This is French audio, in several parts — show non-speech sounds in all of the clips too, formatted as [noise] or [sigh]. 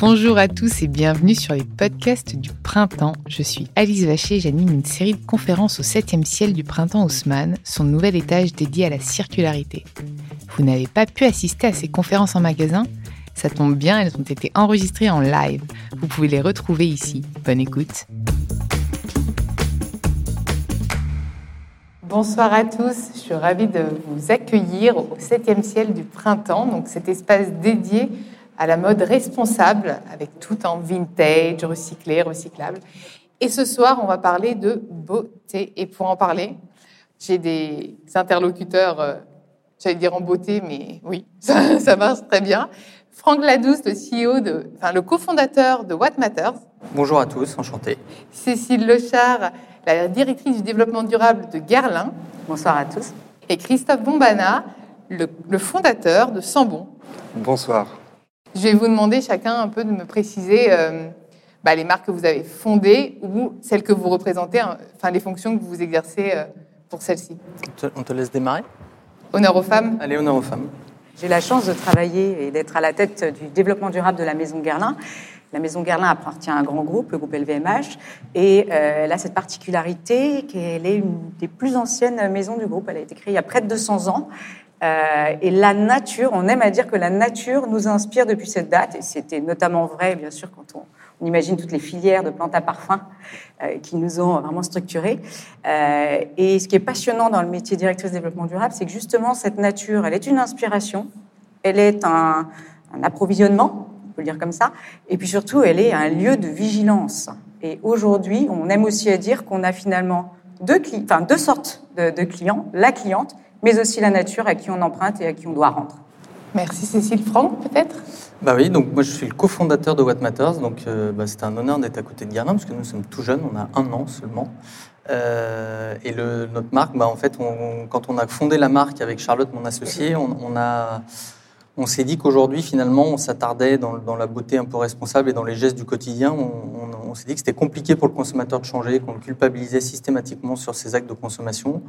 Bonjour à tous et bienvenue sur les podcasts du printemps. Je suis Alice Vacher j'anime une série de conférences au 7e ciel du printemps Haussmann, son nouvel étage dédié à la circularité. Vous n'avez pas pu assister à ces conférences en magasin? Ça tombe bien, elles ont été enregistrées en live. Vous pouvez les retrouver ici. Bonne écoute. Bonsoir à tous, je suis ravie de vous accueillir au 7e ciel du printemps, donc cet espace dédié à la mode responsable, avec tout en vintage, recyclé, recyclable. Et ce soir, on va parler de beauté. Et pour en parler, j'ai des interlocuteurs, euh, j'allais dire en beauté, mais oui, [laughs] ça, marche très bien. Franck Ladouce, le CEO, de, enfin le cofondateur de What Matters. Bonjour à tous, enchanté. Cécile Lechard, la directrice du développement durable de Guerlain. Bonsoir à tous. Et Christophe Bombana, le, fondateur de Sambon. Bonsoir. Je vais vous demander chacun un peu de me préciser euh, bah, les marques que vous avez fondées ou celles que vous représentez, hein, enfin les fonctions que vous exercez euh, pour celles-ci. On te laisse démarrer Honneur aux femmes. Allez, honneur aux femmes. J'ai la chance de travailler et d'être à la tête du développement durable de la Maison Guerlain. La Maison Guerlain appartient à un grand groupe, le groupe LVMH, et euh, elle a cette particularité qu'elle est une des plus anciennes maisons du groupe. Elle a été créée il y a près de 200 ans. Euh, et la nature, on aime à dire que la nature nous inspire depuis cette date, et c'était notamment vrai, bien sûr, quand on, on, imagine toutes les filières de plantes à parfum euh, qui nous ont vraiment structurés. Euh, et ce qui est passionnant dans le métier directrice développement durable, c'est que justement cette nature, elle est une inspiration, elle est un, approvisionnement, le dire comme ça. Et puis surtout, elle est un lieu de vigilance. Et aujourd'hui, on aime aussi à dire qu'on a finalement deux, sortes de, de, clients, la cliente, mais aussi la nature à qui on emprunte et à qui on doit rendre. Merci Cécile Franck, peut-être? Bah oui, donc moi je suis le cofondateur de What Matters, donc euh, bah, c'est un honneur d'être à côté de Guerlain, parce que nous sommes tout jeunes, on a un an seulement. Euh, et le, notre marque, bah, en fait, on, quand on a fondé la marque avec Charlotte, mon associé, on, on a on s'est dit qu'aujourd'hui, finalement, on s'attardait dans, la beauté un peu responsable et dans les gestes du quotidien. On, s'est dit que c'était compliqué pour le consommateur de changer, qu'on le culpabilisait systématiquement sur ses actes de consommation.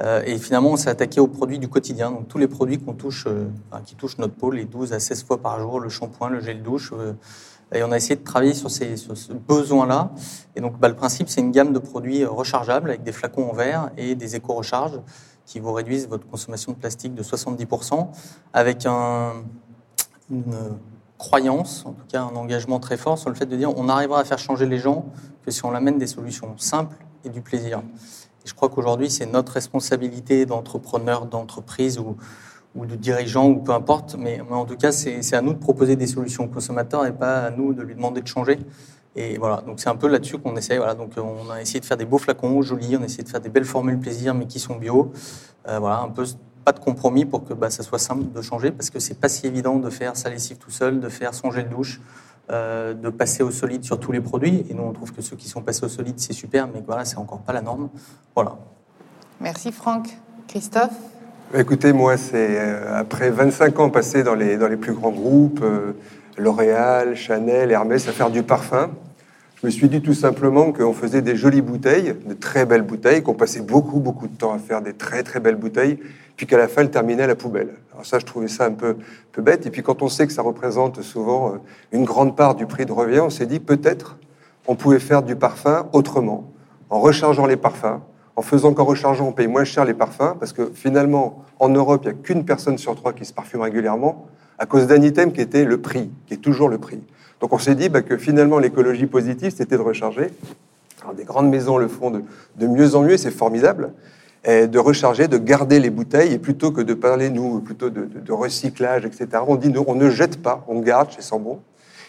Euh, et finalement, on s'est attaqué aux produits du quotidien, donc tous les produits qu'on touche, euh, qui touchent notre peau, les 12 à 16 fois par jour, le shampoing, le gel douche. Euh, et on a essayé de travailler sur, ces, sur ce besoin-là. Et donc, bah, le principe, c'est une gamme de produits rechargeables avec des flacons en verre et des éco-recharges qui vous réduisent votre consommation de plastique de 70%, avec un, une croyance, en tout cas un engagement très fort sur le fait de dire on arrivera à faire changer les gens que si on amène des solutions simples et du plaisir. Je crois qu'aujourd'hui, c'est notre responsabilité d'entrepreneur, d'entreprise ou, ou de dirigeant ou peu importe, mais, mais en tout cas, c'est à nous de proposer des solutions aux consommateurs et pas à nous de lui demander de changer. Et voilà, donc c'est un peu là-dessus qu'on essaye. Voilà, donc on a essayé de faire des beaux flacons jolis, on a essayé de faire des belles formules plaisir, mais qui sont bio. Euh, voilà, un peu pas de compromis pour que bah, ça soit simple de changer, parce que c'est pas si évident de faire sa lessive tout seul, de faire son gel douche, euh, de passer au solide sur tous les produits. Et nous, on trouve que ceux qui sont passés au solide, c'est super, mais voilà, c'est encore pas la norme. Voilà. Merci Franck. Christophe? Bah, Écoutez, moi, c'est euh, après 25 ans passés dans les, dans les plus grands groupes, L'Oréal, Chanel, Hermès, à faire du parfum. Je me suis dit tout simplement qu'on faisait des jolies bouteilles, de très belles bouteilles, qu'on passait beaucoup, beaucoup de temps à faire des très, très belles bouteilles, puis qu'à la fin, elles terminaient à la poubelle. Alors ça, je trouvais ça un peu, peu bête. Et puis quand on sait que ça représente souvent euh, une grande part du prix de revient, on s'est dit peut-être on pouvait faire du parfum autrement, en rechargeant les parfums, en faisant qu'en rechargeant, on paye moins cher les parfums, parce que finalement, en Europe, il n'y a qu'une personne sur trois qui se parfume régulièrement, à cause d'un item qui était le prix, qui est toujours le prix. Donc on s'est dit bah, que finalement l'écologie positive, c'était de recharger. Alors, des grandes maisons le font de, de mieux en mieux, c'est formidable. Et de recharger, de garder les bouteilles, et plutôt que de parler, nous, plutôt de, recyclage, etc., on dit, nous, on ne jette pas, on garde chez Sambon.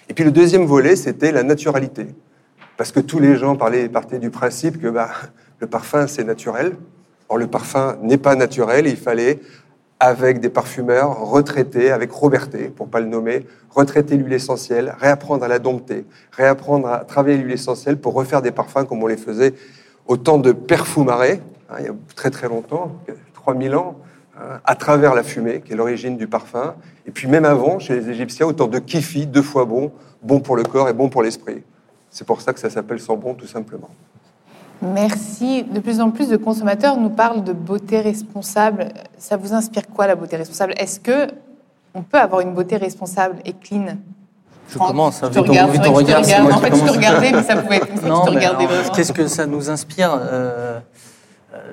Et puis le deuxième volet, c'était la naturalité. Parce que tous les gens parlaient, partaient du principe que bah, le parfum, c'est naturel. Or, le parfum n'est pas naturel, il fallait avec des parfumeurs retraités, avec Roberté, pour pas le nommer, retraiter l'huile essentielle, réapprendre à la dompter, réapprendre à travailler l'huile essentielle pour refaire des parfums comme on les faisait au temps de Perfumare, hein, il y a très très longtemps, 3000 ans, hein, à travers la fumée, qui est l'origine du parfum, et puis même avant, chez les Égyptiens, au temps de Kifi, deux fois bon, bon pour le corps et bon pour l'esprit. C'est pour ça que ça s'appelle Sambon, tout simplement. Merci. De plus en plus de consommateurs nous parlent de beauté responsable. Ça vous inspire quoi la beauté responsable? Est-ce que on peut avoir une beauté responsable et clean? Je commence, hein, vite, regarde, vite, regarde, En fait, je te regardais, mais ça pouvait être non, Qu'est-ce que ça nous inspire? Euh,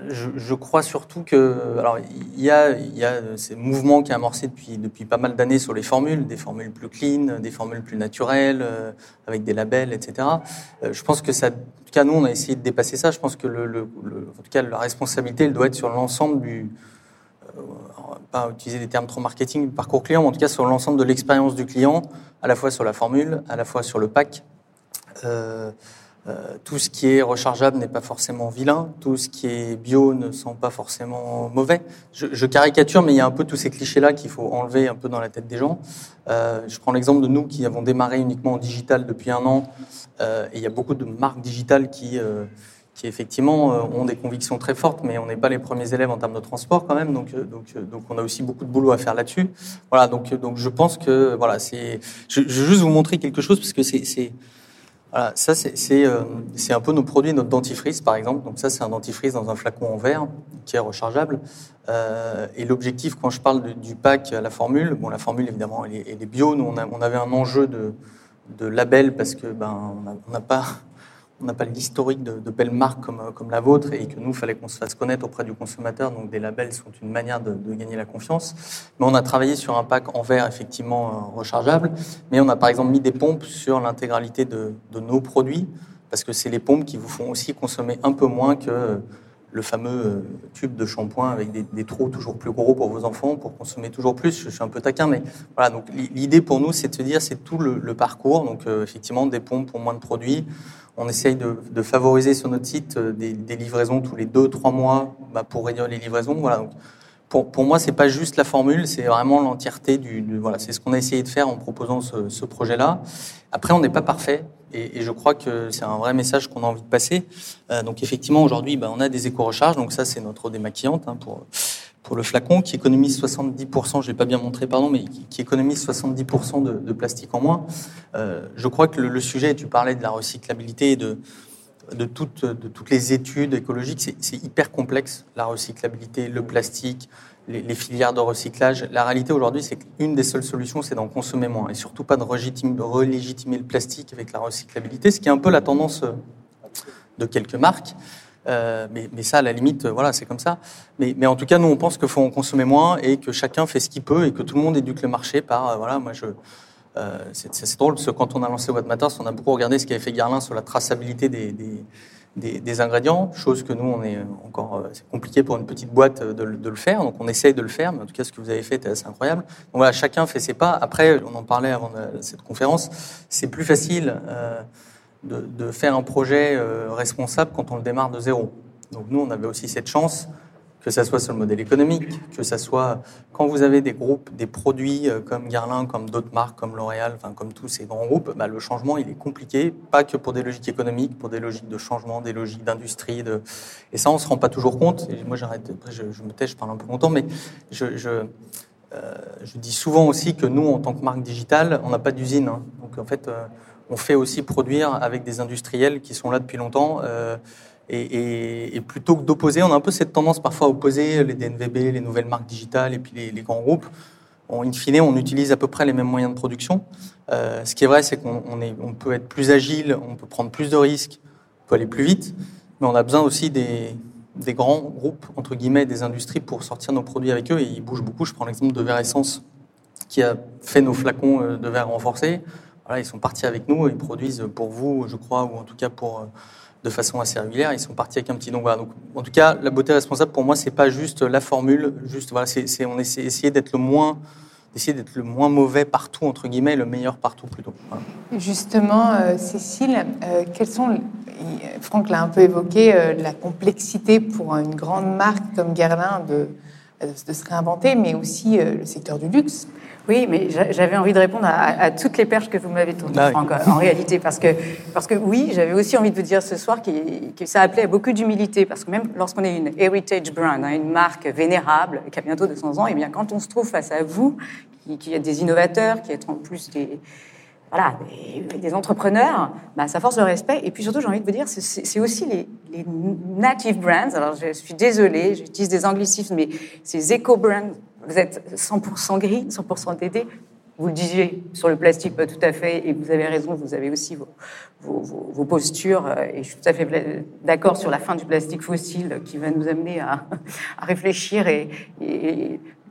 je, crois surtout que, alors, il y a, il y a ces mouvements qui ont amorcé depuis, depuis pas mal d'années sur les formules, des formules plus clean, des formules plus naturelles, euh, avec des labels, etc. Euh, je pense que ça, cas, nous, on a essayé de dépasser ça. Je pense que le, en tout cas, la responsabilité, elle doit être sur l'ensemble du, euh, pas utiliser des termes trop marketing, du parcours client, mais en tout cas sur l'ensemble de l'expérience du client, à la fois sur la formule, à la fois sur le pack. Euh, euh, tout ce qui est rechargeable n'est pas forcément vilain, tout ce qui est bio ne sent pas forcément mauvais. Je, caricature, mais il y a un peu tous ces clichés-là qu'il faut enlever un peu dans la tête des gens. Euh, je prends l'exemple de nous qui avons démarré uniquement en digital depuis un an, euh, et il y a beaucoup de marques digitales qui, qui effectivement ont des convictions très fortes, mais on n'est pas les premiers élèves en termes de transport quand même, donc, donc, donc on a aussi beaucoup de boulot à faire là-dessus. Voilà, donc, donc je pense que voilà, c'est. Je, je veux juste vous montrer quelque chose parce que c'est voilà, ça euh, c'est un peu nos produits, notre dentifrice par exemple. Donc ça c'est un dentifrice dans un flacon en verre qui est rechargeable. Euh, et l'objectif quand je parle du pack, la formule, bon la formule évidemment elle est, bio. Nous on, on, avait un enjeu de, de label parce que ben on n'a pas on n'a pas l'historique de, de, belles marques comme, comme la vôtre et que nous, il fallait qu'on se fasse connaître auprès du consommateur. Donc, des labels sont une manière de, de, gagner la confiance. Mais on a travaillé sur un pack en verre, effectivement, euh, rechargeable. Mais on a, par exemple, mis des pompes sur l'intégralité de, de, nos produits parce que c'est les pompes qui vous font aussi consommer un peu moins que le fameux euh, tube de shampoing avec des, trous toujours plus gros pour vos enfants, pour consommer toujours plus. Je suis un peu taquin, mais voilà. Donc, l'idée pour nous, c'est de se dire, c'est tout le, parcours. Donc, euh, effectivement, des pompes pour moins de produits on essaye de, favoriser sur notre site euh, des, livraisons tous les deux, trois mois bah, pour réduire les livraisons. Voilà. Pour, pour moi, c'est pas juste la formule, c'est vraiment l'entièreté du, voilà, c'est ce qu'on a essayé de faire en proposant ce, projet-là. Après, on n'est pas parfait, et, je crois que c'est un vrai message qu'on a envie de passer. Euh, donc, effectivement, aujourd'hui, bah, on a des éco-recharges, donc ça, c'est notre démaquillante hein, pour pour le flacon qui économise 70%, je l'ai pas bien montré, pardon, mais qui, économise 70% de, plastique en moins. Euh, je crois que le, sujet, tu parlais de la recyclabilité et de, de, toutes, de toutes les études écologiques, c'est hyper complexe, la recyclabilité, le plastique, les, filières de recyclage. La réalité aujourd'hui, c'est qu'une des seules solutions, c'est d'en consommer moins et surtout pas de relégitimer le plastique avec la recyclabilité, ce qui est un peu la tendance de quelques marques. Euh, mais, mais, ça, à la limite, voilà, c'est comme ça. Mais, mais, en tout cas, nous, on pense qu'il faut en consommer moins et que chacun fait ce qu'il peut et que tout le monde éduque le marché par, euh, voilà, moi, je, euh, c'est drôle parce que quand on a lancé What Matters, on a beaucoup regardé ce qu'avait fait Garlin sur la traçabilité des, des, ingrédients, chose que nous, on est encore, euh, c'est compliqué pour une petite boîte de, le faire, donc on essaye de le faire, mais en tout cas, ce que vous avez fait est assez incroyable. Donc voilà, chacun fait ses pas. Après, on en parlait avant cette conférence, c'est plus facile. Euh, de, faire un projet euh, responsable quand on le démarre de zéro. Donc nous, on avait aussi cette chance, que ça soit sur le modèle économique, que ça soit quand vous avez des groupes, des produits euh, comme Guerlain, comme d'autres marques, comme L'Oréal, enfin comme tous ces grands groupes, bah, le changement il est compliqué, pas que pour des logiques économiques, pour des logiques de changement, des logiques d'industrie, de... et ça on se rend pas toujours compte. Moi j'arrête, je, je, me tais, je parle un peu longtemps, mais je, je, euh, je, dis souvent aussi que nous en tant que marque digitale, on n'a pas d'usine, hein. donc en fait on fait aussi produire avec des industriels qui sont là depuis longtemps. Euh, et, plutôt que d'opposer, on a un peu cette tendance parfois à opposer les DNVB, les nouvelles marques digitales et puis les, grands groupes. En in fine, on utilise à peu près les mêmes moyens de production. Euh, ce qui est vrai, c'est qu'on on peut être plus agile, on peut prendre plus de risques, on peut aller plus vite, mais on a besoin aussi des, grands groupes, entre guillemets, des industries pour sortir nos produits avec eux. Et ils bougent beaucoup. Je prends l'exemple de Verre Essence, qui a fait nos flacons euh, de verre renforcés ils sont partis avec nous, ils produisent pour vous, je crois, ou en tout cas pour euh, de façon assez régulière. Ils sont partis avec un petit donc voilà. Donc, en tout cas, la beauté responsable pour moi, c'est pas juste la formule, juste voilà, c'est on essaie essayer d'être le moins d'essayer d'être le moins mauvais partout entre guillemets, le meilleur partout plutôt. Justement, euh, Cécile, euh, quels sont Franck l'a un peu évoqué, la complexité pour une grande marque comme Guerlain de se réinventer, mais aussi le secteur du luxe. Oui, mais j'avais envie de répondre à, toutes les perches que vous m'avez tournées, ah Franck, en réalité, parce que, parce que oui, j'avais aussi envie de vous dire ce soir que ça appelait à beaucoup d'humilité, parce que même lorsqu'on est une heritage brand, hein, une marque vénérable qui a bientôt 200 ans, et eh bien quand on se trouve face à vous, qui, qui êtes des innovateurs, qui êtes en plus des, voilà, des, entrepreneurs, bah, ça force le respect. Et puis surtout, j'ai envie de vous dire, c'est aussi les, les, native brands. Alors, je suis désolée, j'utilise des anglicismes, mais ces éco-brands vous êtes 100% gris, 100% DD. vous le disiez, sur le plastique, pas tout à fait, et vous avez raison, vous avez aussi vos, postures, euh, et je suis tout à fait d'accord sur la fin du plastique fossile qui va nous amener à, [laughs] réfléchir, et,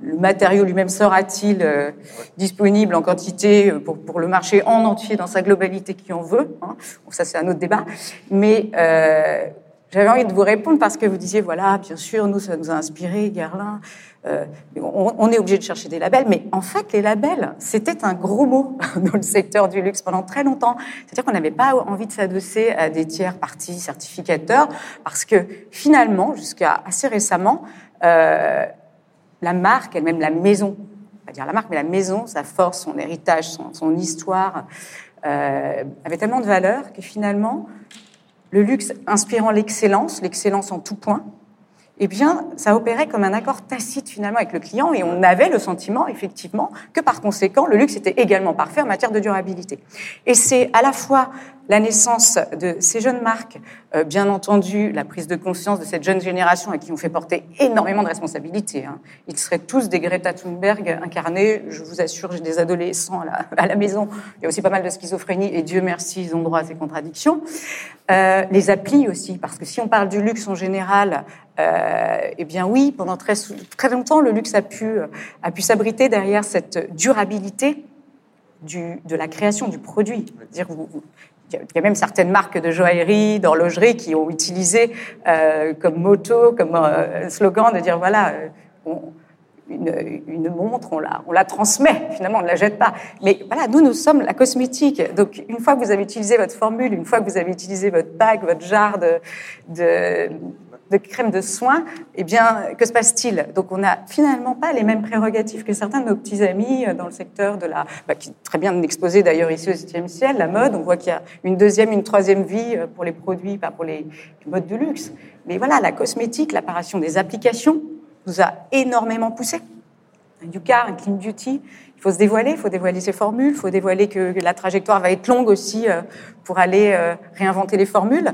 le matériau lui-même sera-t-il euh, disponible en quantité euh, pour, pour, le marché en entier, dans sa globalité qui en veut hein? Ça, c'est un autre débat. Mais j'avais envie de vous répondre parce que vous disiez, voilà, bien sûr, nous, ça nous a inspiré, Guerlain. Euh, on, est obligé de chercher des labels, mais en fait, les labels, c'était un gros mot [laughs] dans le secteur du luxe pendant très longtemps. C'est-à-dire qu'on n'avait pas envie de s'adosser à des tiers parties certificateurs, parce que finalement, jusqu'à assez récemment, euh, la marque, elle-même la maison, pas dire la marque, mais la maison, sa force, son héritage, son, histoire, euh, avait tellement de valeur que finalement, le luxe inspirant l'excellence, l'excellence en tout point, eh bien, ça opérait comme un accord tacite finalement avec le client et on avait le sentiment effectivement que par conséquent, le luxe était également parfait en matière de durabilité. Et c'est à la fois la naissance de ces jeunes marques, euh, bien entendu, la prise de conscience de cette jeune génération à qui on fait porter énormément de responsabilités. Hein. Ils seraient tous des Greta Thunberg incarnés. Je vous assure, j'ai des adolescents à la, maison. Il y a aussi pas mal de schizophrénie et Dieu merci, ils ont droit à ces contradictions. Euh, les applis aussi, parce que si on parle du luxe en général, eh bien oui, pendant très, très longtemps, le luxe a pu, a pu s'abriter derrière cette durabilité du, de la création du produit. Dire, vous, il y a même certaines marques de joaillerie, d'horlogerie qui ont utilisé euh, comme moto, comme euh, slogan de dire voilà, euh, une, montre, on la, on la transmet, finalement, on ne la jette pas. Mais voilà, nous, nous sommes la cosmétique. Donc, une fois que vous avez utilisé votre formule, une fois que vous avez utilisé votre bague, votre jarre de de crème de soins, eh bien, que se passe-t-il? Donc, on n'a finalement pas les mêmes prérogatives que certains de nos petits amis euh, dans le secteur de la, bah, qui très bien exposé d'ailleurs ici au 7e ciel, la mode. On voit qu'il y a une deuxième, une troisième vie euh, pour les produits, pas pour les modes de luxe. Mais voilà, la cosmétique, l'apparition des applications nous a énormément poussé. Un Yuka, un Clean Beauty, il faut se dévoiler, il faut dévoiler ses formules, il faut dévoiler que la trajectoire va être longue aussi euh, pour aller réinventer les formules.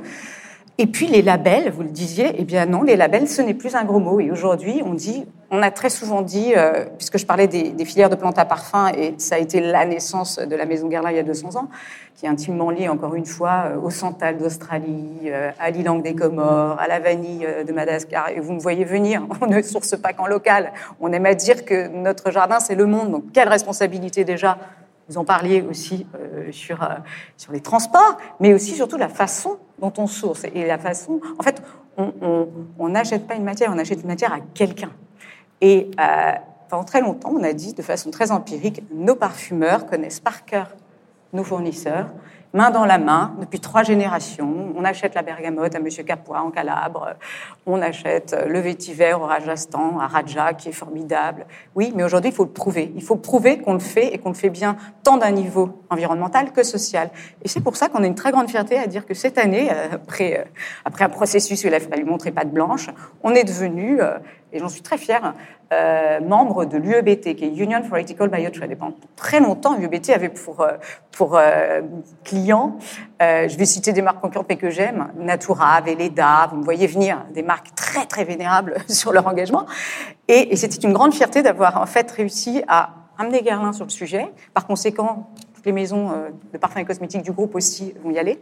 Et puis les labels, vous le disiez, eh bien non, les labels, ce n'est plus un gros mot. Et aujourd'hui, on dit, on a très souvent dit, euh, puisque je parlais des, filières de plantes à parfum, et ça a été la naissance de la maison Guerlain il y a 200 ans, qui est intimement liée, encore une fois, euh, au santal d'Australie, euh, à l'ilang des Comores, à la vanille de Madagascar. Et vous me voyez venir, [laughs] on ne source pas qu'en local. On aime à dire que notre jardin, c'est le monde. Donc quelle responsabilité déjà vous en parliez aussi sur, sur les transports, mais aussi surtout la façon dont on source. Et la façon, en fait, on n'achète pas une matière, on achète une matière à quelqu'un. Et euh, pendant très longtemps, on a dit de façon très empirique, nos parfumeurs connaissent par cœur nos fournisseurs, main dans la main depuis trois générations. On achète la bergamote à Monsieur Capois en Calabre, on achète le vétiver au Rajasthan, à Raja, qui est formidable. Oui, mais aujourd'hui, il faut le prouver. Il faut prouver qu'on le fait et qu'on le fait bien, tant d'un niveau environnemental que social. Et c'est pour ça qu'on a une très grande fierté à dire que cette année, euh, après, euh, après un processus où il a fallu montrer patte blanche, on est devenu euh, et j'en suis très fière, euh, membre de l'UEBT, qui est Union for Ethical Biotrade. pendant très longtemps, l'UEBT avait pour, euh, pour euh, clients, je vais citer des marques concurrentes mais que j'aime, Natura, Veleda, vous me voyez venir, des marques très très vénérables [laughs] sur leur engagement. Et, et c'était une grande fierté d'avoir en fait réussi à amener Guerlain sur le sujet. Par conséquent, les maisons euh, de parfums et cosmétiques du groupe aussi vont y aller.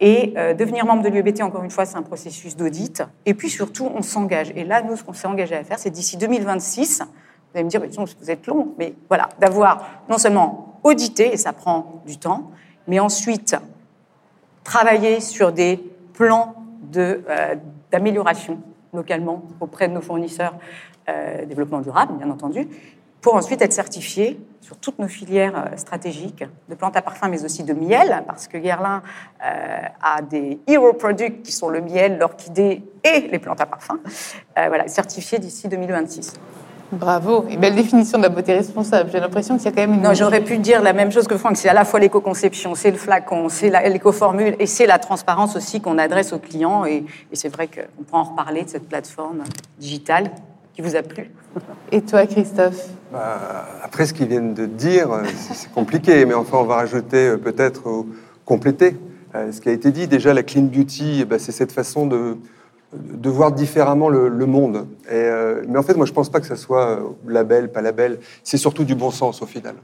Et euh, devenir membre de l'UEBT, encore une fois, c'est un processus d'audit. Et puis surtout, on s'engage. Et là, nous, ce qu'on s'est engagé à faire, c'est d'ici 2026, vous allez me dire, vous êtes long, mais voilà, d'avoir non seulement audité, et ça prend du temps, mais ensuite travailler sur des plans euh, d'amélioration localement auprès de nos fournisseurs développement durable, bien entendu, pour ensuite être certifié sur toutes nos filières euh, stratégiques de plantes à parfum, mais aussi de miel, parce que Guerlain euh, a des hero products qui sont le miel, l'orchidée et les plantes à parfum. Euh, voilà, certifié d'ici 2026. Bravo, et belle définition de la beauté responsable. J'ai l'impression qu'il y a quand même une. Non, j'aurais pu dire la même chose que Franck. C'est à la fois l'éco-conception, c'est le flacon, c'est l'éco-formule et c'est la transparence aussi qu'on adresse aux clients. Et, et c'est vrai qu'on peut en reparler de cette plateforme digitale qui vous a plu. Et toi, Christophe bah, Après ce qu'ils viennent de dire, euh, c'est compliqué, mais enfin, on va rajouter euh, peut-être compléter euh, ce qui a été dit. Déjà, la clean beauty, bah, c'est cette façon de, de voir différemment le, monde. Et, mais en fait, moi, je ne pense pas que ce soit label, pas label. C'est surtout du bon sens au final.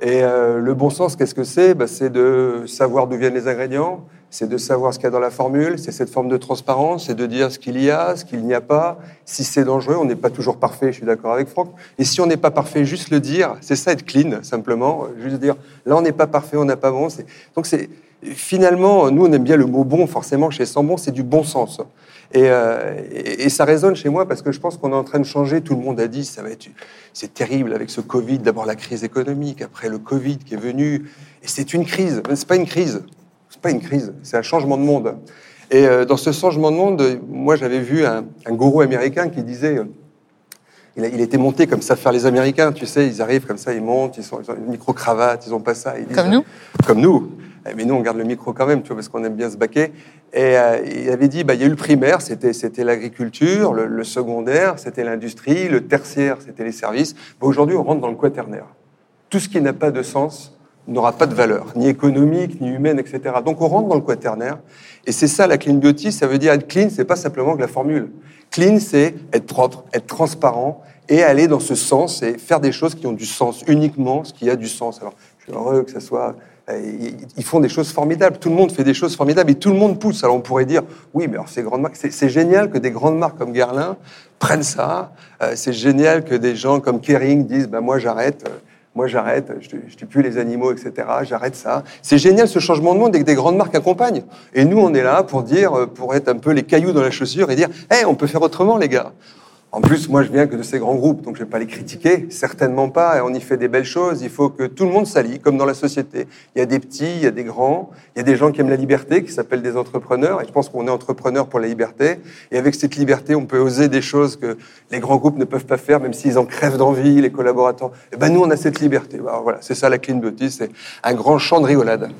Et euh, le bon sens, qu'est-ce que c'est? Bah, C'est de savoir d'où viennent les ingrédients, c'est de savoir ce qu'il y a dans la formule, c'est cette forme de transparence, c'est de dire ce qu'il y a, ce qu'il n'y a pas, si c'est dangereux, on n'est pas toujours parfait, je suis d'accord avec Franck, et si on n'est pas parfait, juste le dire, c'est ça être clean, simplement, juste dire, là on n'est pas parfait, on n'a pas bon. Donc c'est finalement, nous on aime bien le mot bon, forcément chez Sambon, c'est du bon sens. Euh, et, et, ça résonne chez moi parce que je pense qu'on est en train de changer. Tout le monde a dit ça va être, c'est terrible avec ce Covid. D'abord la crise économique, après le Covid qui est venu. Et c'est une crise. C'est pas une crise. C'est pas une crise. C'est un changement de monde. Et euh, dans ce changement de monde, moi j'avais vu un, un, gourou américain qui disait. Il, a, il, était monté comme ça faire les Américains, tu sais, ils arrivent comme ça, ils montent, ils, sont, ils ont une micro-cravate, ils ont pas ça. Ils disent, comme nous Comme nous. Eh, mais nous, on garde le micro quand même, tu vois, parce qu'on aime bien se baquer. Et euh, il avait dit, bah, il y a eu le primaire, c'était, c'était l'agriculture, le, le secondaire, c'était l'industrie, le tertiaire, c'était les services. Bah, aujourd'hui, on rentre dans le quaternaire. Tout ce qui n'a pas de sens n'aura pas de valeur, ni économique, ni humaine, etc. Donc on rentre dans le quaternaire. Et c'est ça, la clean beauty, ça veut dire être clean, c'est pas simplement que la formule. Clean, c'est être propre, être transparent et aller dans ce sens et faire des choses qui ont du sens, uniquement ce qui a du sens. Alors, je suis heureux que ça soit ils font des choses formidables. Tout le monde fait des choses formidables et tout le monde pousse. Alors on pourrait dire, oui, mais alors ces c'est génial que des grandes marques comme Guerlain prennent ça. Euh, c'est génial que des gens comme Kering disent, ben moi j'arrête. Moi, j'arrête, je ne tue plus les animaux, etc. J'arrête ça. C'est génial ce changement de monde et que des grandes marques accompagnent. Et nous, on est là pour dire, pour être un peu les cailloux dans la chaussure et dire, hé, on peut faire autrement, les gars. En plus, moi, je viens que de ces grands groupes, donc je vais pas les critiquer, certainement pas. Et on y fait des belles choses. Il faut que tout le monde s'allie, comme dans la société. Il y a des petits, il y a des grands, il y a des gens qui aiment la liberté, qui s'appellent des entrepreneurs. Et je pense qu'on est entrepreneurs pour la liberté. Et avec cette liberté, on peut oser des choses que les grands groupes ne peuvent pas faire, même s'ils en crèvent d'envie, les collaborateurs. Et ben nous, on a cette liberté. Alors, voilà, c'est ça la clean beauty, c'est un grand champ de rigolade.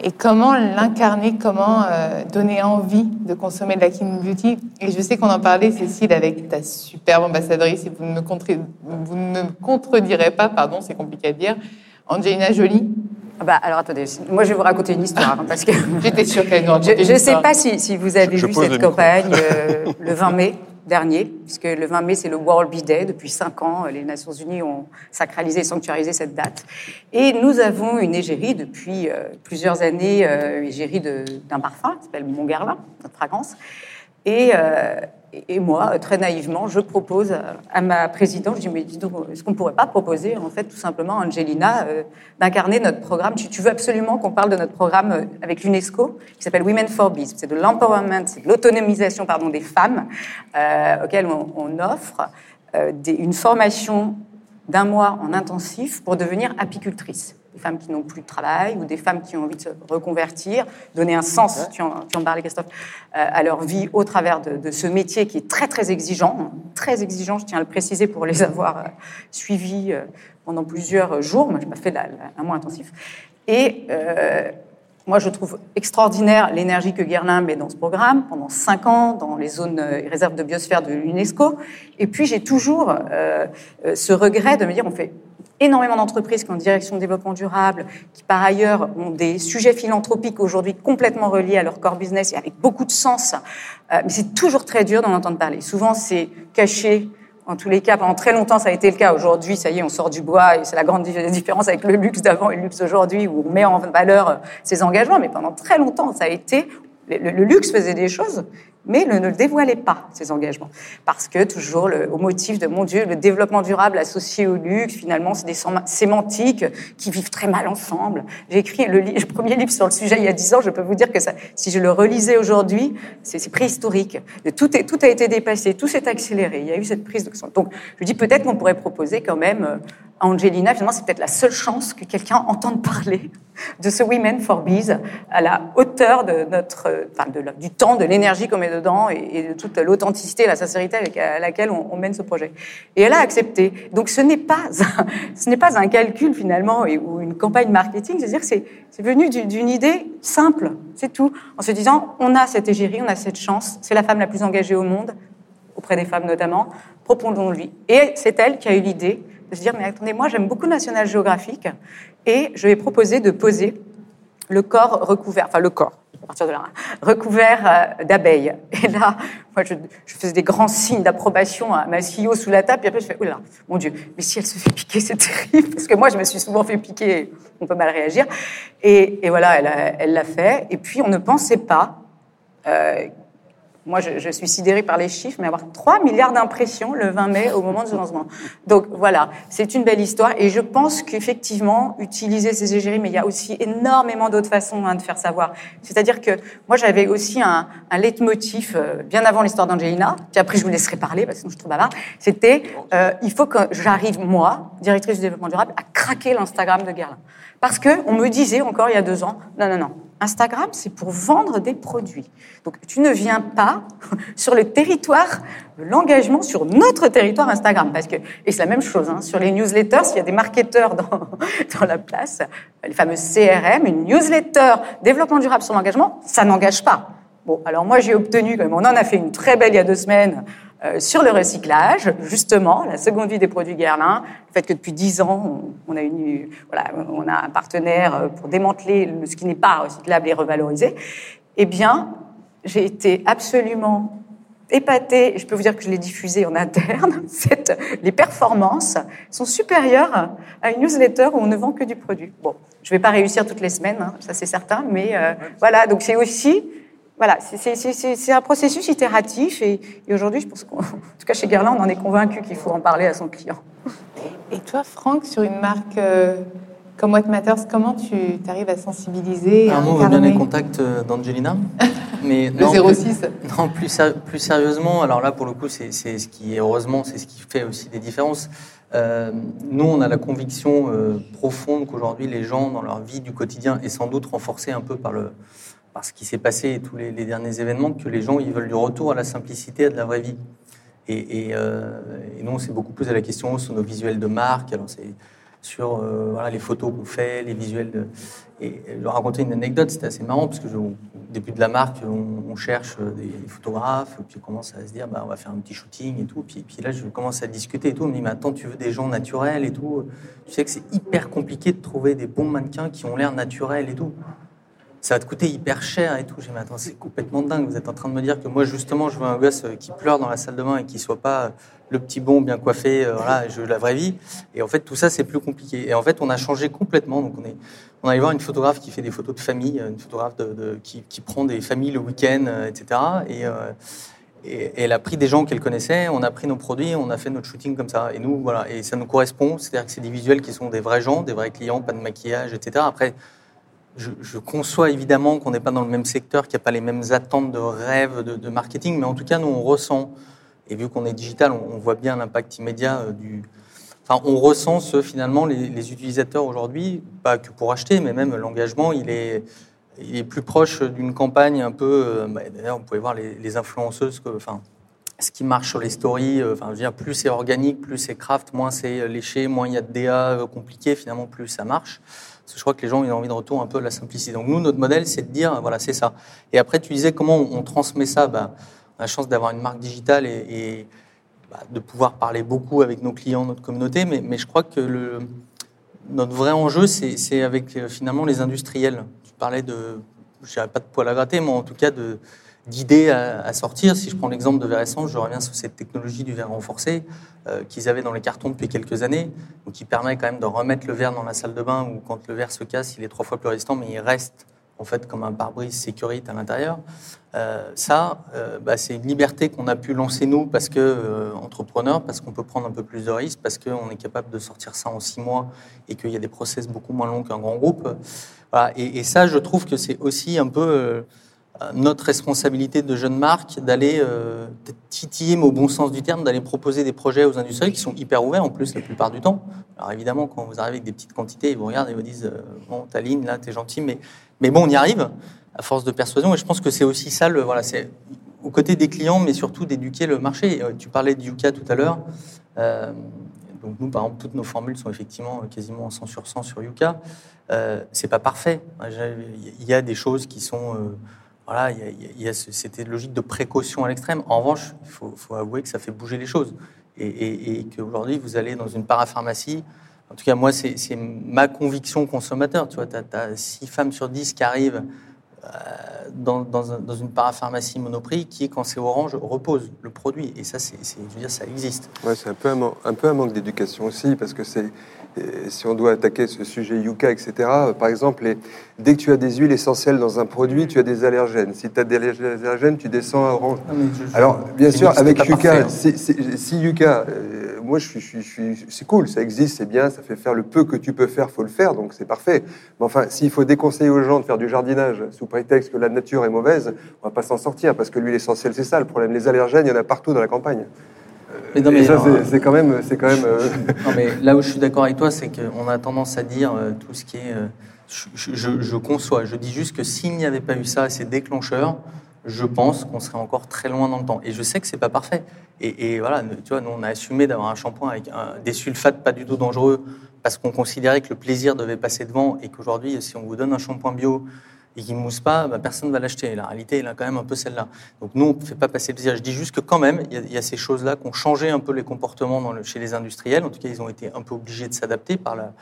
Et comment l'incarner, comment euh, donner envie de consommer de la clean beauty. Et je sais qu'on en parlait, Cécile, avec ta superbe ambassadrice, et vous ne me, contre... vous ne me contredirez pas, pardon, c'est compliqué à dire, Angelina Jolie. Ah bah, alors attendez, moi je vais vous raconter une histoire, hein, parce que [laughs] j'étais sûre qu'elle nous Je ne sais pas si, si, vous avez je vu cette campagne euh, le 20 mai dernier, puisque le 20 mai, c'est le World Bee Day. Depuis cinq ans, les Nations Unies ont sacralisé et sanctuarisé cette date. Et nous avons une égérie depuis euh, plusieurs années, euh, égérie d'un parfum qui s'appelle Montgarlin, notre fragrance. Et, euh, et moi, très naïvement, je propose à ma présidente, je dis, mais dis donc, est-ce qu'on ne pourrait pas proposer, en fait, tout simplement, Angelina, euh, d'incarner notre programme? Tu, veux absolument qu'on parle de notre programme euh, avec l'UNESCO, qui s'appelle Women for Bees. C'est de l'empowerment, c'est de l'autonomisation, pardon, des femmes, euh, auxquelles on, offre euh, une formation d'un mois en intensif pour devenir apicultrice des femmes qui n'ont plus de travail ou des femmes qui ont envie de se reconvertir, donner un sens, tu en, tu en parlais Christophe, euh, à leur vie au travers de, de, ce métier qui est très très exigeant, très exigeant, je tiens à le préciser pour les [laughs] avoir euh, suivis euh, pendant plusieurs jours, moi j'ai pas fait la, la, un mois intensif, et euh, moi, je trouve extraordinaire l'énergie que Guerlain met dans ce programme pendant cinq ans dans les zones et réserves de biosphère de l'UNESCO. Et puis, j'ai toujours euh, ce regret de me dire, on fait énormément d'entreprises qui ont une direction de développement durable, qui par ailleurs ont des sujets philanthropiques aujourd'hui complètement reliés à leur core business et avec beaucoup de sens. Euh, mais c'est toujours très dur d'en entendre parler. Souvent, c'est caché. En tous les cas, pendant très longtemps, ça a été le cas. Aujourd'hui, ça y est, on sort du bois et c'est la grande différence avec le luxe d'avant et le luxe aujourd'hui où on met en valeur ses engagements. Mais pendant très longtemps, ça a été, le luxe faisait des choses mais ne le dévoilez pas, ces engagements. Parce que toujours au motif de, mon Dieu, le développement durable associé au luxe, finalement, c'est des sémantiques qui vivent très mal ensemble. J'ai écrit le, premier livre sur le sujet il y a dix ans, je peux vous dire que ça, si je le relisais aujourd'hui, c'est préhistorique. Tout, a été dépassé, tout s'est accéléré, il y a eu cette prise de Donc, je dis peut-être qu'on pourrait proposer quand même euh, Angelina, finalement, c'est peut-être la seule chance que quelqu'un entende parler de ce Women for Bees à la hauteur de notre, enfin, de, du temps, de l'énergie qu'on met dedans et, de toute l'authenticité, la sincérité avec laquelle on, mène ce projet. Et elle a accepté. Donc, ce n'est pas, [laughs] ce n'est pas un calcul finalement ou une campagne marketing. C'est-à-dire que c'est, c'est venu d'une idée simple, c'est tout, en se disant on a cette égérie, on a cette chance, c'est la femme la plus engagée au monde auprès des femmes notamment. Proposons-lui. Et c'est elle qui a eu l'idée de se dire, mais attendez, moi j'aime beaucoup National Geographic et je vais proposer de poser le corps recouvert, enfin le corps, à partir de là, recouvert d'abeilles. Et là, moi, je, faisais des grands signes d'approbation à ma CEO sous la table, et après je fais, oh là, mon Dieu, mais si elle se fait piquer, c'est [laughs] terrible, parce que moi, je me suis souvent fait piquer, on peut mal réagir. Et, voilà, elle l'a fait. Et puis, on ne pensait pas moi, je, suis sidérée par les chiffres, mais avoir 3 milliards d'impressions le 20 mai au moment de ce [laughs] lancement. Donc voilà, c'est une belle histoire et je pense qu'effectivement, utiliser ces égéries, mais il y a aussi énormément d'autres façons hein, de faire savoir. C'est-à-dire que moi, j'avais aussi un, un leitmotiv euh, bien avant l'histoire d'Angelina, puis après je vous laisserai parler parce que sinon je trouve bavard, c'était euh, il faut que j'arrive, moi, directrice du développement durable, à craquer l'Instagram de Guerlain. Parce qu'on me disait encore il y a deux ans, non, non, non, Instagram, c'est pour vendre des produits. Donc tu ne viens pas [laughs] sur le territoire l'engagement sur notre territoire Instagram. Parce que, et c'est la même chose, hein, sur les newsletters, il y a des marketeurs [laughs] dans, dans la place, les fameuses CRM, une newsletter développement durable sur l'engagement, ça n'engage pas. Bon, alors moi j'ai obtenu, on en a fait une très belle il y a deux semaines, sur le recyclage, justement, la seconde vie des produits Guerlain, le fait que depuis dix ans, on, a, une, voilà, on a un partenaire euh, pour démanteler ce qui n'est pas recyclable et revalorisé, eh bien, j'ai été absolument épatée, et je peux vous dire que je l'ai diffusé en interne, [laughs] cette, les performances sont supérieures à une newsletter où on ne vend que du produit. Bon, je ne vais pas réussir toutes les semaines, hein, ça c'est certain, mais euh, voilà, donc c'est aussi voilà, c'est un processus itératif et, aujourd'hui, je pense qu'en [laughs] tout cas chez Guerlain, on en est convaincu qu'il faut en parler à son client. Et toi, Franck, sur une marque euh, comme What Matters, comment tu arrives à sensibiliser Alors, on veut bien les contacts euh, d'Angelina. [laughs] Mais le 06 Non, plus, [laughs] plus sérieusement, alors là, pour le coup, c'est ce qui, heureusement, c'est ce qui fait aussi des différences. Euh, nous, on a la conviction profonde qu'aujourd'hui, les gens, dans leur vie du quotidien, et sans doute renforcée un peu par le, par ce qui s'est passé et tous les, derniers événements, que les gens ils veulent du retour à la simplicité, à de la vraie vie. Et, euh, nous, c'est beaucoup plus à la question sur nos visuels de marque. Alors, c'est sur euh, voilà, les photos qu'on fait, les visuels. Et je raconter une anecdote, c'était assez marrant, parce que au début de la marque, on, cherche des photographes, puis on commence à se dire, bah, on va faire un petit shooting et tout. Puis, puis là, je commence à discuter et tout. On me dit, mais attends, tu veux des gens naturels et tout? Tu sais que c'est hyper compliqué de trouver des bons mannequins qui ont l'air naturels et tout ça va te coûter hyper cher et tout. J'ai dit, mais attends, c'est complètement dingue. Vous êtes en train de me dire que moi, justement, je veux un gosse euh, qui pleure dans la salle de bain et qui soit pas euh, le petit bon bien coiffé, euh, voilà, je veux la vraie vie. Et en fait, tout ça, c'est plus compliqué. Et en fait, on a changé complètement. Donc, on est, on allé voir une photographe qui fait des photos de famille, une photographe qui, qui, prend des familles le week-end, etc. Et, et, elle a pris des gens qu'elle connaissait, on a pris nos produits, on a fait notre shooting comme ça. Et nous, voilà, et ça nous correspond. C'est-à-dire que c'est des visuels qui sont des vrais gens, des vrais clients, pas de maquillage, etc. Après, je, conçois évidemment qu'on n'est pas dans le même secteur, qu'il n'y a pas les mêmes attentes de rêve, de, marketing, mais en tout cas, nous, on ressent, et vu qu'on est digital, on, voit bien l'impact immédiat euh, du... Enfin, on ressent ce, finalement, les, utilisateurs aujourd'hui, pas que pour acheter, mais même l'engagement, il est, il est plus proche d'une campagne un peu... Euh, bah, d'ailleurs, vous pouvez voir les, influenceuses, enfin, ce qui marche sur les stories, euh, enfin, je veux dire, plus c'est organique, plus c'est craft, moins c'est léché, moins il y a de DA compliqués, finalement, plus ça marche. Parce que je crois que les gens ont envie de retour un peu à la simplicité. Donc nous, notre modèle, c'est de dire, voilà, c'est ça. Et après, tu disais comment on, transmet ça? Bah, on a la chance d'avoir une marque digitale et, bah, de pouvoir parler beaucoup avec nos clients, notre communauté. Mais, je crois que notre vrai enjeu, c'est avec euh, finalement les industriels. Tu parlais de, je pas de poil à gratter, mais en tout cas de d'idées à, sortir. Si je prends l'exemple de verre essence, je reviens sur cette technologie du verre renforcé euh, qu'ils avaient dans les cartons depuis quelques années, donc qui permet quand même de remettre le verre dans la salle de bain où quand le verre se casse, il est trois fois plus résistant, mais il reste en fait comme un pare-brise sécurité à l'intérieur. Euh, ça, euh, bah, c'est une liberté qu'on a pu lancer nous parce que entrepreneurs, parce qu'on peut prendre un peu plus de risques, parce qu'on est capable de sortir ça en six mois et qu'il y a des process beaucoup moins longs qu'un grand groupe. Voilà. Et, et, ça, je trouve que c'est aussi un peu notre responsabilité de jeune marque d'aller euh, titiller, mais au bon sens du terme, d'aller proposer des projets aux industriels qui sont hyper ouverts en plus la plupart du temps. Alors évidemment, quand vous arrivez avec des petites quantités, ils vous regardent et vous disent euh, Bon, ta ligne, là, t'es gentil, mais, mais bon, on y arrive à force de persuasion. Et je pense que c'est aussi ça, le, voilà, c'est aux côtés des clients, mais surtout d'éduquer le marché. Euh, tu parlais de Yuka tout à l'heure. donc nous, par exemple, toutes nos formules sont effectivement quasiment 100 sur 100 sur Yuka. c'est pas parfait. Il y a des choses qui sont voilà, il y a, cette logique de précaution à l'extrême. En revanche, il faut, avouer que ça fait bouger les choses. Et, et, qu'aujourd'hui, vous allez dans une parapharmacie. En tout cas, moi, c'est ma conviction consommateur. Tu vois, tu as, 6 femmes sur 10 qui arrivent dans, dans, un- dans une parapharmacie monoprix qui, quand c'est orange, repose le produit. Et ça, c'est, je veux dire, ça existe. Ouais, c'est un un peu un manque d'éducation aussi, parce que c'est euh, si on doit attaquer ce sujet Yucca, etc. euh, Par exemple, les- dès que tu as des huiles essentielles dans un produit, tu as des allergènes. Si tu as des allergènes, tu descends à orange. Je- je- Alors, bien sûr, avec Yucca, parfait, hein. si, si- si Yucca, euh, moi, je suis, je suis- je suis- c'est cool, ça existe, c'est bien, ça fait faire le peu que tu peux faire, faut le faire, donc c'est parfait. Mais enfin, s'il faut déconseiller aux gens de faire du jardinage sous prétexte que la nature est mauvaise, on va pas s'en sortir, parce que l'huile essentielle, c'est ça le problème. Les allergènes, il y en a partout dans la campagne. Mais non, Et mais ça, alors, c'est- quand même, c'est quand même. euh, [laughs] Non, mais là où je suis d'accord avec toi, c'est qu'on a tendance à dire euh, tout ce qui est. euh, je, je- je- je conçois. Je dis juste que s'il n'y avait pas eu ça, ces déclencheurs, je pense qu'on serait encore très loin dans le temps. Et je sais que c'est pas parfait. Et, et voilà, tu vois, nous on a assumé d'avoir un shampoing avec un- des sulfates pas du tout dangereux parce qu'on considérait que le plaisir devait passer devant et qu'aujourd'hui, si on vous donne un shampoing bio et qu'il ne mousse pas, bah, personne ne va l'acheter. Et La réalité, elle a quand même un peu celle-là. Donc nous, on ne fait pas passer le plaisir. Je dis juste que quand même, il y a- ces choses-là qui ont changé un peu les comportements chez les industriels. En tout cas, ils ont été un peu obligés de s'adapter par la...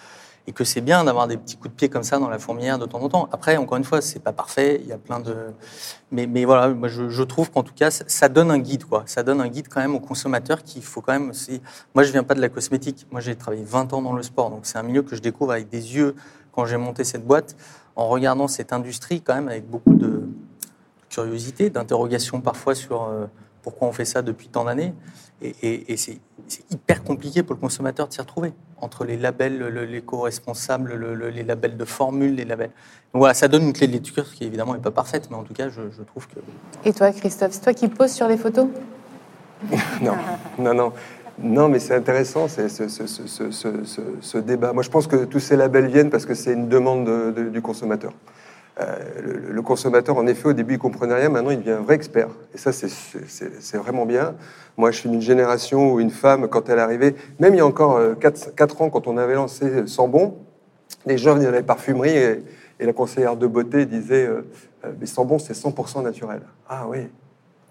Et que c'est bien d'avoir des petits coups de pied comme ça dans la fourmilière de temps en temps. Après, encore une fois, c'est pas parfait. Il y a plein de... Mais, voilà, moi, je, trouve qu'en tout cas, ça, donne un guide, quoi. Ça donne un guide quand même aux consommateurs qu'il faut quand même. Moi, je viens pas de la cosmétique. Moi, j'ai travaillé 20 ans dans le sport. Donc, c'est un milieu que je découvre avec des yeux quand j'ai monté cette boîte, en regardant cette industrie quand même avec beaucoup de curiosité, d'interrogation parfois sur euh, pourquoi on fait ça depuis tant d'années. Et, et- et c'est c'est hyper compliqué pour le consommateur de s'y retrouver entre les labels, le- l'éco-responsable, le- le- les labels de formule, les labels. Donc voilà, ça donne une clé de lecture qui évidemment n'est pas parfaite, mais en tout cas, je, je trouve que Et toi, Christophe, c'est toi qui poses sur les photos? [laughs] Non, non, non. Non, mais c'est intéressant c'est ce, débat. Moi, je pense que tous ces labels viennent parce que c'est une demande de- de- du consommateur. Euh, le, consommateur, en effet, au début, il comprenait rien. Maintenant, il devient un vrai expert. Et ça, c'est- vraiment bien. Moi, je suis d'une génération où une femme, quand elle arrivait, même il y a encore 4, ans, quand on avait lancé Sambon, les gens venaient dans les parfumeries et, la conseillère de beauté disait euh, euh, Mais Sambon, c'est 100% naturel. Ah oui,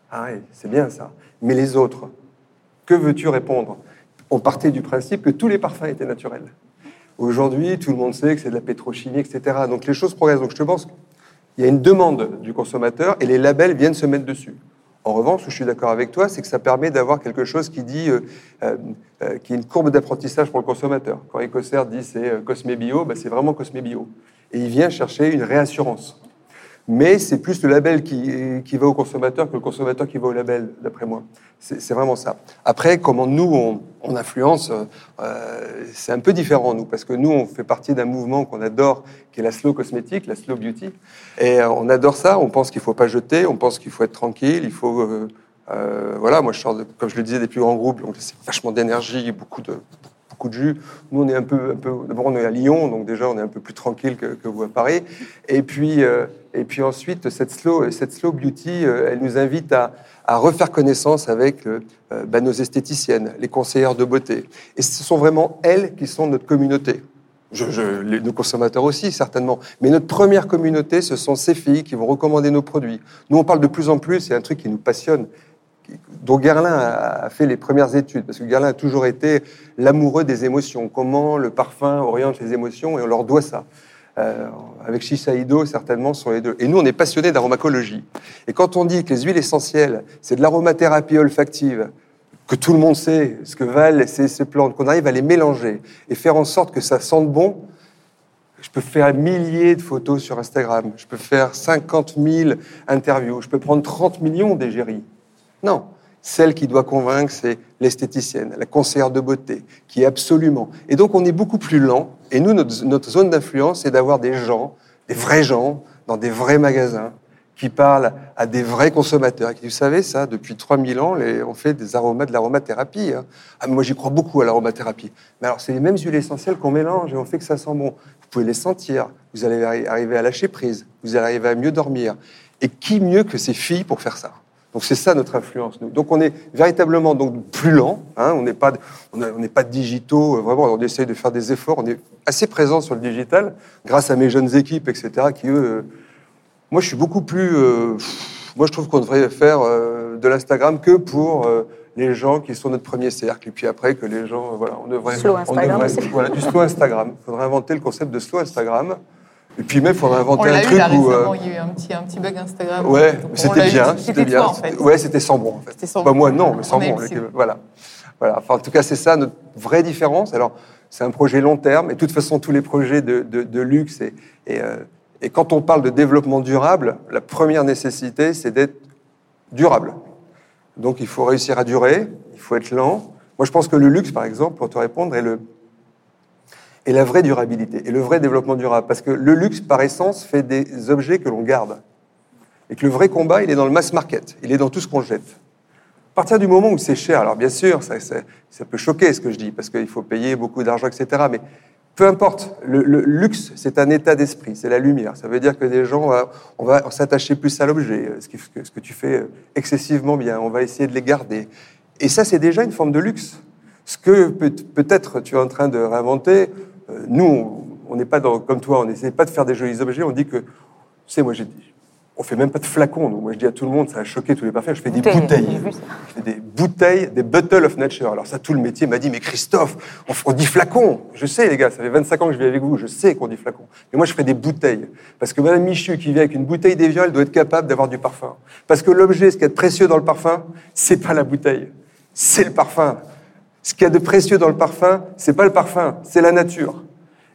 ah oui, c'est bien ça. Mais les autres, que veux-tu répondre? On partait du principe que tous les parfums étaient naturels. Aujourd'hui, tout le monde sait que c'est de la pétrochimie, etc. Donc les choses progressent. Donc je pense qu'il y a une demande du consommateur et les labels viennent se mettre dessus. En revanche, je suis d'accord avec toi, c'est que ça permet d'avoir quelque chose qui dit, euh, euh, euh, qui est une courbe d'apprentissage pour le consommateur. Quand Ecoser dit c'est euh, Cosme Bio, bah, c'est vraiment Cosme Bio. Et il vient chercher une réassurance. Mais c'est plus le label qui, qui va au consommateur que le consommateur qui va au label, d'après moi. C'est vraiment ça. Après, comment nous, on, influence, euh, c'est un peu différent, nous, parce que nous, on fait partie d'un mouvement qu'on adore, qui est la slow cosmétique, la slow beauty. Et euh, on adore ça, on pense qu'il ne faut pas jeter, on pense qu'il faut être tranquille, il faut... euh, voilà, moi, je sors, comme je le disais, des plus grands groupes, donc c'est vachement d'énergie, beaucoup de, de jus. Nous, on est un peu, un peu d'abord, on est à Lyon, donc déjà, on est un peu plus tranquille que, vous à Paris. Et puis, euh, et puis ensuite, cette slow, cette slow beauty, euh, elle nous invite à, refaire connaissance avec euh, bah, nos esthéticiennes, les conseillères de beauté. Et ce sont vraiment elles qui sont notre communauté. Je, les, nos consommateurs aussi, certainement. Mais notre première communauté, ce sont ces filles qui vont recommander nos produits. Nous, on parle de plus en plus, c'est un truc qui nous passionne, dont Guerlain a fait les premières études, parce que Guerlain a toujours été l'amoureux des émotions, comment le parfum oriente les émotions, et on leur doit ça. Euh, avec Shiseido, certainement, sont les deux. Et nous, on est passionnés d'aromacologie. Et quand on dit que les huiles essentielles, c'est de l'aromathérapie olfactive, que tout le monde sait ce que valent ces, plantes, qu'on arrive à les mélanger et faire en sorte que ça sente bon, je peux faire un millier de photos sur Instagram, je peux faire 50 000 interviews, je peux prendre 30 millions d'égéries. Non, celle qui doit convaincre, c'est l'esthéticienne, la conseillère de beauté, qui est absolument. Et donc, on est beaucoup plus lent. Et nous, notre, zone d'influence, c'est d'avoir des gens, des vrais gens, dans des vrais magasins, qui parlent à des vrais consommateurs. Et qui, vous savez, ça, depuis 3000 ans, on fait des aromas, de l'aromathérapie. Hein. Ah, moi, j'y crois beaucoup à l'aromathérapie. Mais alors, c'est les mêmes huiles essentielles qu'on mélange et on fait que ça sent bon. Vous pouvez les sentir. Vous allez arriver à lâcher prise. Vous allez arriver à mieux dormir. Et qui mieux que ces filles pour faire ça? Donc c'est ça notre influence. Nous. Donc on est véritablement donc plus lent. Hein, on n'est pas, on n'est pas digitaux. Vraiment, on essaye de faire des efforts. On est assez présent sur le digital grâce à mes jeunes équipes, etc. Qui eux, euh, moi je suis beaucoup plus. Euh, moi je trouve qu'on devrait faire euh, de l'Instagram que pour euh, les gens qui sont notre premier cercle. Et puis après que les gens, voilà, on devrait. Slow Instagram on devrait, voilà, du slow Instagram. Il faudrait inventer le concept de slow Instagram. Et puis même, il faudrait inventer un eu truc là où. euh, il y a eu un petit, un petit bug Instagram. Ouais, c'était bien, C'était toi, bien. en fait. c'était- Ouais, c'était sans bon. En fait. C'était sans Pas bon. moi, non, mais sans bon. Voilà. voilà. Enfin, en tout cas, c'est ça notre vraie différence. Alors, c'est un projet long terme, et de toute façon, tous les projets de, de- de luxe, et, et, euh, et quand on parle de développement durable, la première nécessité, c'est d'être durable. Donc, il faut réussir à durer, il faut être lent. Moi, je pense que le luxe, par exemple, pour te répondre, est le, et la vraie durabilité, et le vrai développement durable. Parce que le luxe, par essence, fait des objets que l'on garde. Et que le vrai combat, il est dans le mass market, il est dans tout ce qu'on jette. À partir du moment où c'est cher, alors bien sûr, ça, peut choquer ce que je dis, parce qu'il faut payer beaucoup d'argent, etc. Mais peu importe, le, luxe, c'est un état d'esprit, c'est la lumière. Ça veut dire que des gens, euh, on va s'attacher plus à l'objet, euh, ce, que tu fais euh, excessivement bien, on va essayer de les garder. Et ça, c'est déjà une forme de luxe. Ce que peut- peut-être tu es en train de réinventer, nous, on- n'est pas dans, comme toi, on n'essaie pas de faire des jolis objets, on dit que, tu sais, moi j'ai dit, on fait même pas de flacons. nous. Moi, je dis à tout le monde, ça a choqué tous les parfums. Je fais des Bouteilles. Je fais des bouteilles, des bottles of nature. Alors ça, tout le métier m'a dit, mais Christophe, on, on dit flacon. Je sais, les gars, ça fait 25 ans que je vis avec vous. Je sais qu'on dit flacon. Mais moi, je fais des bouteilles. Parce que Madame Michu, qui vient avec une bouteille d'Evian, elle doit être capable d'avoir du parfum. Parce que l'objet, ce a de précieux dans le parfum, c'est pas la bouteille, c'est le parfum. Ce qu'il y a de précieux dans le parfum, c'est pas le parfum, c'est la nature.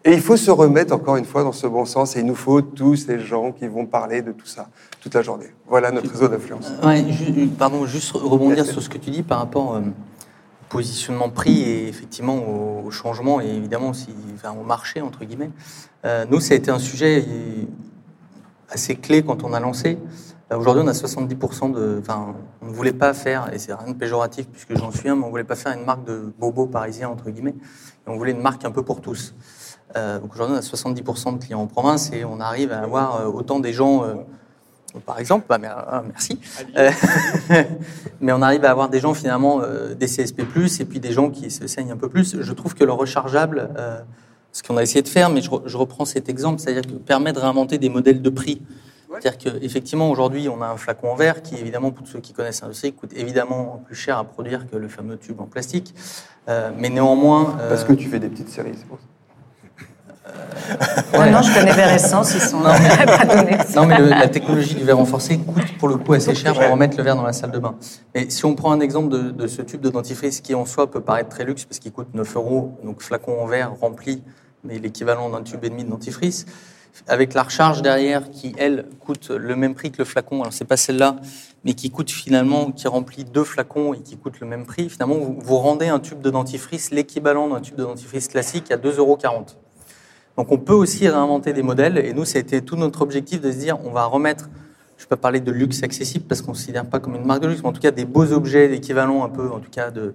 Et il faut se remettre encore une fois dans ce bon sens. Et il nous faut tous ces gens qui vont parler de tout ça toute la journée. Voilà notre réseau d'influence. Ouais, ju- pardon, juste rebondir Merci. sur ce que tu dis par rapport euh, au positionnement prix et effectivement au, au changement et évidemment aussi enfin, au marché, entre guillemets. Euh, nous, ça a été un sujet assez clé quand on a lancé. Euh, Aujourd'hui, on a 70% de. Enfin, on ne voulait pas faire, et c'est rien de péjoratif puisque j'en suis un, mais on ne voulait pas faire une marque de bobo parisien, entre guillemets. Et on voulait une marque un peu pour tous. Euh, donc aujourd'hui, on a 70% de clients en province et on arrive à avoir euh, autant des gens. euh, par exemple, bah, mer- ah, merci. Euh, [laughs] mais on arrive à avoir des gens finalement des CSP+, et puis des gens qui se saignent un peu plus. Je trouve que le rechargeable, ce qu'on a essayé de faire, mais je, je reprends cet exemple, c'est-à-dire que permet de réinventer des modèles de prix. C'est-à-dire qu'effectivement, aujourd'hui, on a un flacon en verre qui, évidemment, pour ceux qui connaissent l'industrie, coûte évidemment plus cher à produire que le fameux tube en plastique. Euh, mais néanmoins... euh, Parce que tu fais des petites séries, c'est pour ça. Non, non, je connais Veressence, ils sont Non, mais- [laughs] pas donnés. Non, mais le- la technologie du verre renforcé coûte pour le coup assez cher pour remettre le verre dans la salle de bain. Mais si on prend un exemple de, de ce tube de dentifrice qui en soi peut paraître très luxe parce qu'il coûte 9 euros, donc flacon en verre rempli, mais l'équivalent d'un tube et demi de dentifrice, avec la recharge derrière qui, elle, coûte le même prix que le flacon, alors c'est pas celle-là, mais qui coûte finalement, qui remplit deux flacons et qui coûte le même prix, finalement vous, rendez un tube de dentifrice l'équivalent d'un tube de dentifrice classique à 2,40 euros. Donc on peut aussi réinventer des modèles, et nous, ça a été tout notre objectif de se dire, on va remettre, je ne peux parler de luxe accessible parce qu'on ne considère pas comme une marque de luxe, mais en tout cas des beaux objets d'équivalent un peu, en tout cas de,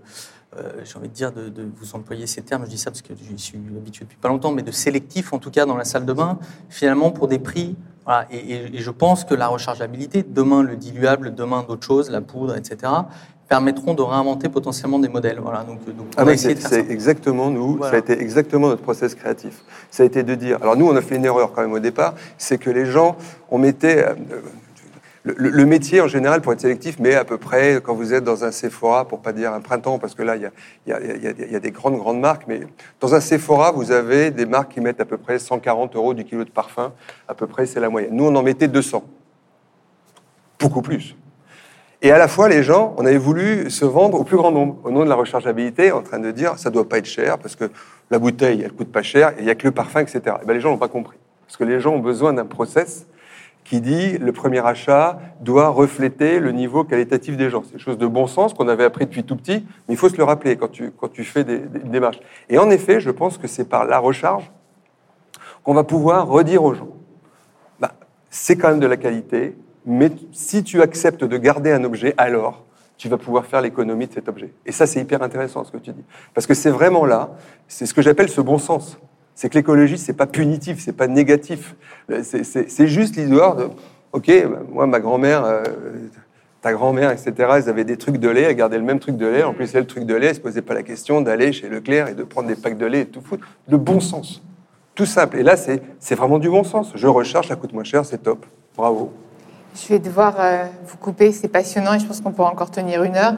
j'ai envie de dire, de, de vous employer ces termes, je dis ça parce que j'y suis habitué depuis pas longtemps, mais de sélectif en tout cas dans la salle de bain, finalement pour des prix. Voilà, et, et- et je pense que la rechargeabilité, demain le diluable, demain d'autres choses, la poudre, etc., permettront de réinventer potentiellement des modèles. Voilà, donc, donc on Ah a ouais, essayé c'est de faire ça. c'est exactement nous, Voilà. ça a été exactement notre process créatif. Ça a été de dire, alors nous on a fait une erreur quand même au départ, c'est que les gens, on mettait, euh, le, métier en général pour être sélectif, mais à peu près quand vous êtes dans un Sephora, pour pas dire un printemps, parce que là il y a, des grandes grandes marques, mais dans un Sephora vous avez des marques qui mettent à peu près 140 euros du kilo de parfum, à peu près c'est la moyenne. Nous on en mettait 200, beaucoup plus. Et à la fois, les gens, on avait voulu se vendre au plus grand nombre, au nom de la rechargeabilité, en train de dire ça doit pas être cher parce que la bouteille, elle coûte pas cher il y a que le parfum, etc. Et ben, les gens n'ont pas compris. Parce que les gens ont besoin d'un process qui dit le premier achat doit refléter le niveau qualitatif des gens. C'est chose de bon sens qu'on avait appris depuis tout petit, mais il faut se le rappeler quand tu, quand tu fais des, des démarches. Et en effet, je pense que c'est par la recharge qu'on va pouvoir redire aux gens bah, c'est quand même de la qualité, mais si tu acceptes de garder un objet, alors tu vas pouvoir faire l'économie de cet objet. Et ça, c'est hyper intéressant ce que tu dis. Parce que c'est vraiment là, c'est ce que j'appelle ce bon sens. C'est que l'écologie, c'est pas punitif, c'est pas négatif. C'est- C'est juste l'histoire de, ok, moi, ma grand-mère, euh, ta grand-mère, etc., ils avaient des trucs de lait, elles gardaient le même truc de lait. En plus, elle, le truc de lait, elle se posait pas la question d'aller chez Leclerc et de prendre des packs de lait et tout foutre. Le bon sens. Tout simple. Et là, c'est vraiment du bon sens. Je recharge, ça coûte moins cher, c'est top. Bravo. Je vais devoir euh, vous couper, c'est passionnant et je pense qu'on pourra encore tenir une heure.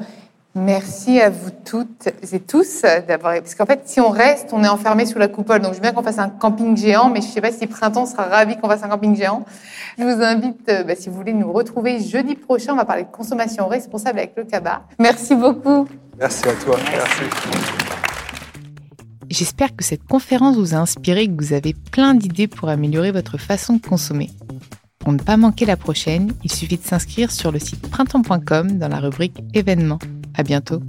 Merci à vous toutes et tous d'avoir. Parce qu'en fait, si on reste, on est enfermé sous la coupole. Donc, je veux bien qu'on fasse un camping géant, mais je ne sais pas si Printemps sera ravi qu'on fasse un camping géant. Je vous invite, euh, bah, si vous voulez nous retrouver jeudi prochain, on va parler de consommation responsable avec le CABA. Merci beaucoup. Merci à toi. Merci. J'espère que cette conférence vous a inspiré et que vous avez plein d'idées pour améliorer votre façon de consommer. Pour ne pas manquer la prochaine, il suffit de s'inscrire sur le site printemps.com dans la rubrique événements. À bientôt.